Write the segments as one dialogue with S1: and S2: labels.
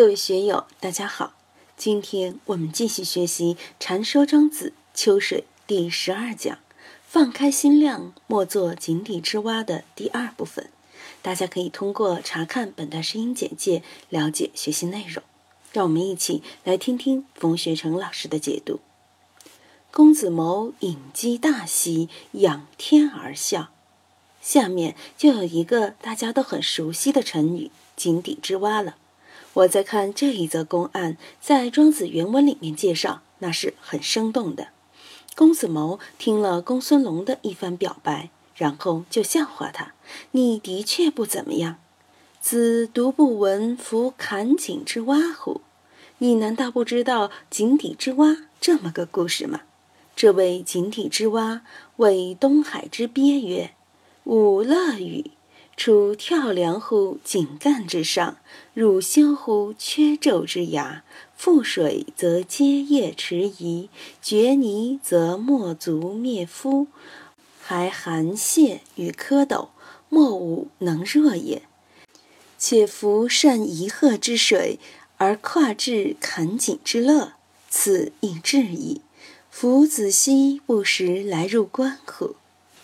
S1: 各位学友，大家好！今天我们继续学习《禅说庄子·秋水》第十二讲“放开心量，莫做井底之蛙”的第二部分。大家可以通过查看本段声音简介了解学习内容。让我们一起来听听冯学成老师的解读。公子牟引鸡大喜，仰天而笑。下面就有一个大家都很熟悉的成语“井底之蛙”了。我在看这一则公案，在庄子原文里面介绍，那是很生动的。公子牟听了公孙龙的一番表白，然后就笑话他：“你的确不怎么样。子独不闻夫坎井之蛙乎？你难道不知道井底之蛙这么个故事吗？这位井底之蛙，谓东海之鳖曰：‘吾乐与。’”出跳梁乎井干之上，入修乎缺胄之崖。覆水则皆叶迟疑，决泥则没足灭夫。还含蟹与蝌蚪，莫吾能若也。且夫善夷壑之水，而跨至坎井之乐，此亦至矣。夫子奚不时来入关乎？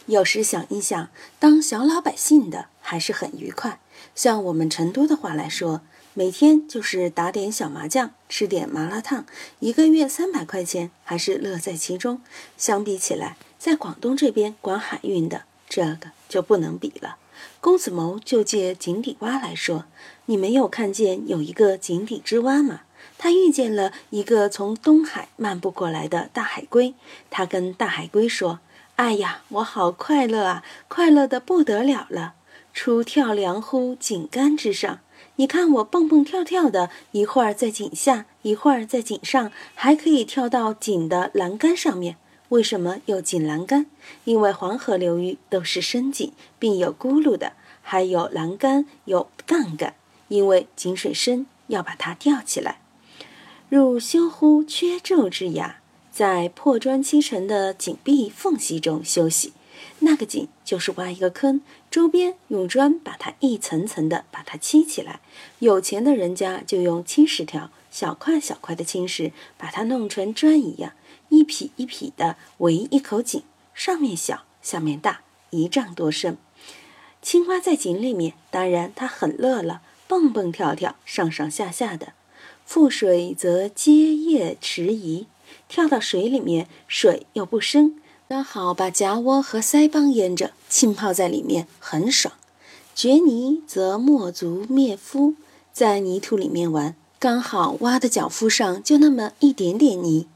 S1: 有时想一想，当小老百姓的还是很愉快。像我们成都的话来说，每天就是打点小麻将，吃点麻辣烫，一个月三百块钱，还是乐在其中。相比起来，在广东这边管海运的，这个就不能比了。公子牟就借井底蛙来说，你没有看见有一个井底之蛙吗？他遇见了一个从东海漫步过来的大海龟，他跟大海龟说。哎呀，我好快乐啊，快乐的不得了了！出跳梁乎井杆之上，你看我蹦蹦跳跳的，一会儿在井下，一会儿在井上，还可以跳到井的栏杆上面。为什么有井栏杆？因为黄河流域都是深井，并有轱辘的，还有栏杆，有杠杆。因为井水深，要把它吊起来。入修乎缺胄之崖。在破砖砌成的井壁缝隙中休息，那个井就是挖一个坑，周边用砖把它一层层的把它砌起来。有钱的人家就用青石条，小块小块的青石，把它弄成砖一样，一匹一匹的围一口井，上面小，下面大，一丈多深。青蛙在井里面，当然它很乐了，蹦蹦跳跳，上上下下的。覆水则皆叶迟疑。跳到水里面，水又不深，刚好把夹窝和腮帮淹着，浸泡在里面很爽。掘泥则没足灭肤，在泥土里面玩，刚好挖的脚肤上就那么一点点泥。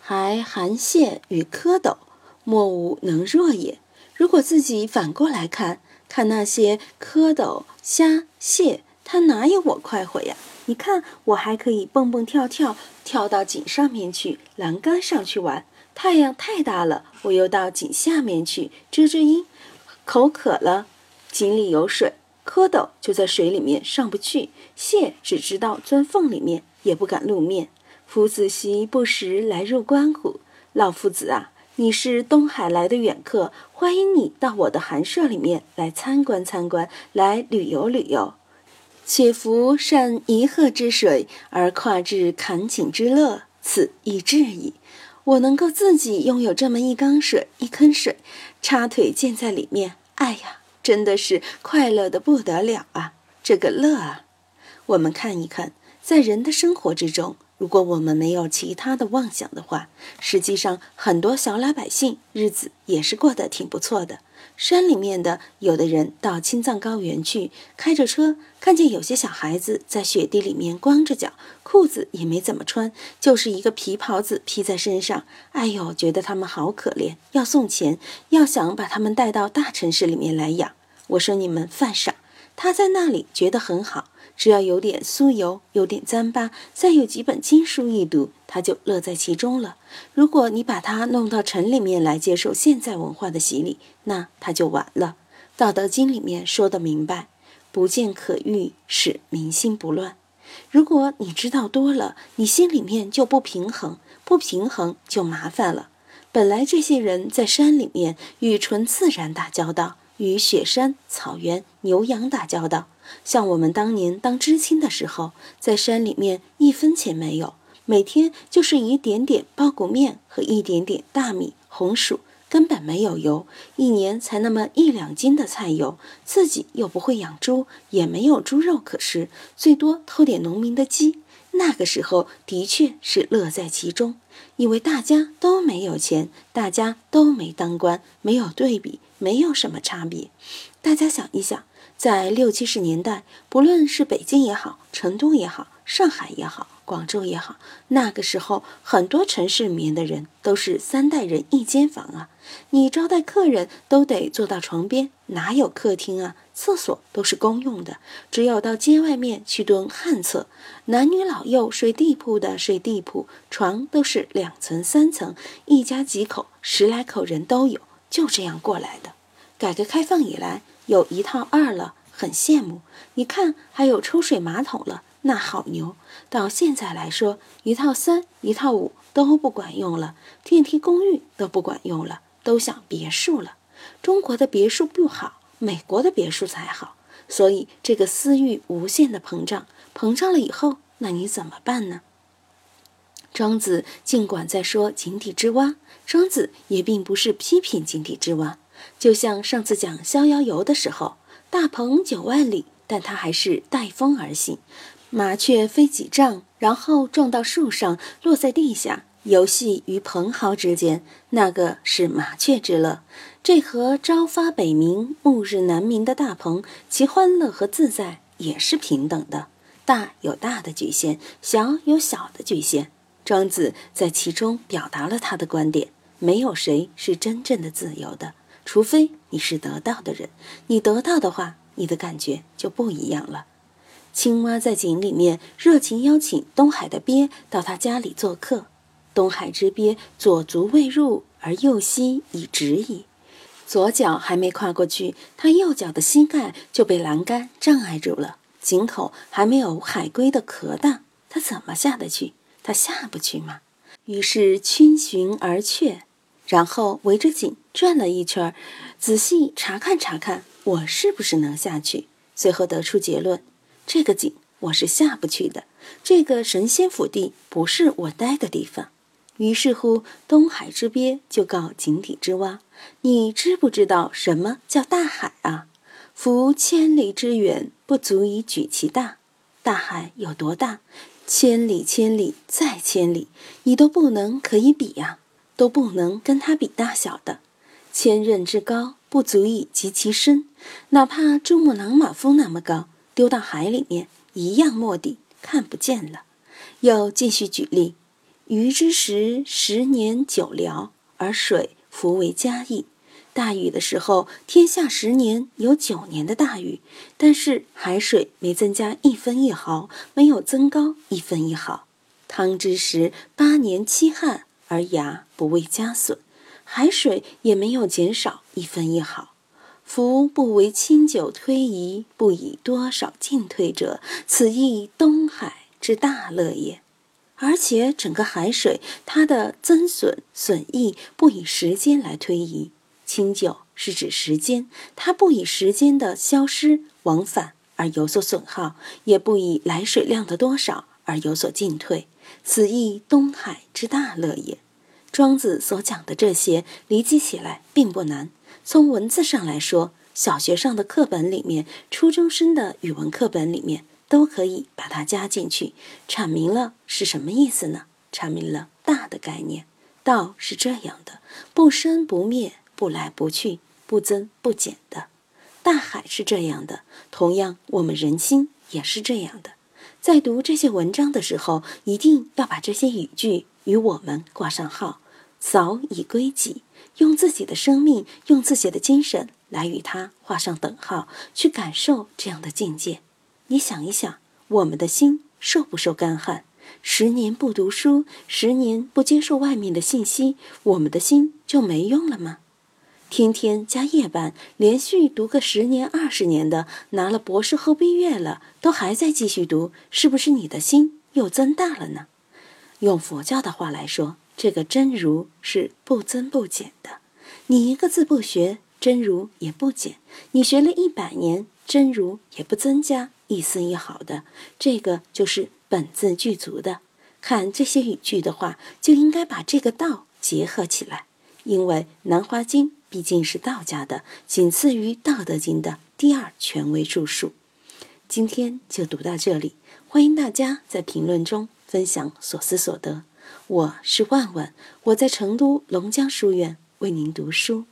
S1: 还含蟹与蝌蚪，莫吾能若也。如果自己反过来看，看那些蝌蚪、虾、蟹，它哪有我快活呀？你看，我还可以蹦蹦跳跳，跳到井上面去，栏杆上去玩。太阳太大了，我又到井下面去遮遮阴。口渴了，井里有水，蝌蚪就在水里面上不去，蟹只知道钻缝里面，也不敢露面。夫子奚不时来入观乎？老夫子啊，你是东海来的远客，欢迎你到我的寒舍里面来参观参观，来旅游旅游。且夫善一壑之水，而跨至坎井之乐，此亦至矣。我能够自己拥有这么一缸水、一坑水，插腿建在里面，哎呀，真的是快乐的不得了啊！这个乐啊，我们看一看，在人的生活之中。如果我们没有其他的妄想的话，实际上很多小老百姓日子也是过得挺不错的。山里面的有的人到青藏高原去，开着车，看见有些小孩子在雪地里面光着脚，裤子也没怎么穿，就是一个皮袍子披在身上。哎呦，觉得他们好可怜，要送钱，要想把他们带到大城市里面来养。我说你们犯傻，他在那里觉得很好。只要有点酥油，有点糌粑，再有几本经书一读，他就乐在其中了。如果你把他弄到城里面来接受现在文化的洗礼，那他就完了。《道德经》里面说的明白：“不见可欲，使民心不乱。”如果你知道多了，你心里面就不平衡，不平衡就麻烦了。本来这些人在山里面与纯自然打交道。与雪山、草原、牛羊打交道，像我们当年当知青的时候，在山里面一分钱没有，每天就是一点点苞谷面和一点点大米、红薯，根本没有油，一年才那么一两斤的菜油，自己又不会养猪，也没有猪肉可吃，最多偷点农民的鸡。那个时候的确是乐在其中，因为大家都没有钱，大家都没当官，没有对比，没有什么差别。大家想一想，在六七十年代，不论是北京也好，成都也好，上海也好，广州也好，那个时候很多城市里面的人都是三代人一间房啊，你招待客人都得坐到床边，哪有客厅啊？厕所都是公用的，只有到街外面去蹲旱厕。男女老幼睡地铺的睡地铺，床都是两层三层，一家几口，十来口人都有，就这样过来的。改革开放以来，有一套二了，很羡慕。你看，还有抽水马桶了，那好牛。到现在来说，一套三、一套五都不管用了，电梯公寓都不管用了，都想别墅了。中国的别墅不好。美国的别墅才好，所以这个私欲无限的膨胀，膨胀了以后，那你怎么办呢？庄子尽管在说井底之蛙，庄子也并不是批评井底之蛙。就像上次讲逍遥游的时候，大鹏九万里，但它还是带风而行，麻雀飞几丈，然后撞到树上，落在地下。游戏于蓬蒿之间，那个是麻雀之乐。这和朝发北冥、暮日南冥的大鹏，其欢乐和自在也是平等的。大有大的局限，小有小的局限。庄子在其中表达了他的观点：没有谁是真正的自由的，除非你是得到的人。你得到的话，你的感觉就不一样了。青蛙在井里面热情邀请东海的鳖到他家里做客。东海之鳖左足未入，而右膝已直矣。左脚还没跨过去，他右脚的膝盖就被栏杆障碍住了。井口还没有海龟的壳大，他怎么下得去？他下不去吗？于是逡巡而却，然后围着井转了一圈，仔细查看查看，我是不是能下去？最后得出结论：这个井我是下不去的。这个神仙府地不是我待的地方。于是乎，东海之鳖就告井底之蛙：“你知不知道什么叫大海啊？夫千里之远，不足以举其大。大海有多大？千里，千里再千里，你都不能可以比呀，都不能跟它比大小的。千仞之高，不足以及其深。哪怕珠穆朗玛峰那么高，丢到海里面一样没底，看不见了。又继续举例。”鱼之时，十年九辽，而水弗为嘉义。大雨的时候，天下十年有九年的大雨，但是海水没增加一分一毫，没有增高一分一毫。汤之时，八年七旱，而牙不为加损，海水也没有减少一分一毫。夫不为清酒推移，不以多少进退者，此亦东海之大乐也。而且整个海水，它的增损损益不以时间来推移。清酒是指时间，它不以时间的消失往返而有所损耗，也不以来水量的多少而有所进退。此亦东海之大乐也。庄子所讲的这些，理解起来并不难。从文字上来说，小学上的课本里面，初中生的语文课本里面。都可以把它加进去，阐明了是什么意思呢？阐明了大的概念。道是这样的，不生不灭，不来不去，不增不减的。大海是这样的，同样我们人心也是这样的。在读这些文章的时候，一定要把这些语句与我们挂上号，早已归己，用自己的生命，用自己的精神来与他画上等号，去感受这样的境界。你想一想，我们的心受不受干旱？十年不读书，十年不接受外面的信息，我们的心就没用了吗？天天加夜班，连续读个十年二十年的，拿了博士后毕业了，都还在继续读，是不是你的心又增大了呢？用佛教的话来说，这个真如是不增不减的。你一个字不学。真如也不减，你学了一百年，真如也不增加一丝一毫的。这个就是本自具足的。看这些语句的话，就应该把这个道结合起来，因为《南华经》毕竟是道家的，仅次于《道德经》的第二权威著述。今天就读到这里，欢迎大家在评论中分享所思所得。我是万万，我在成都龙江书院为您读书。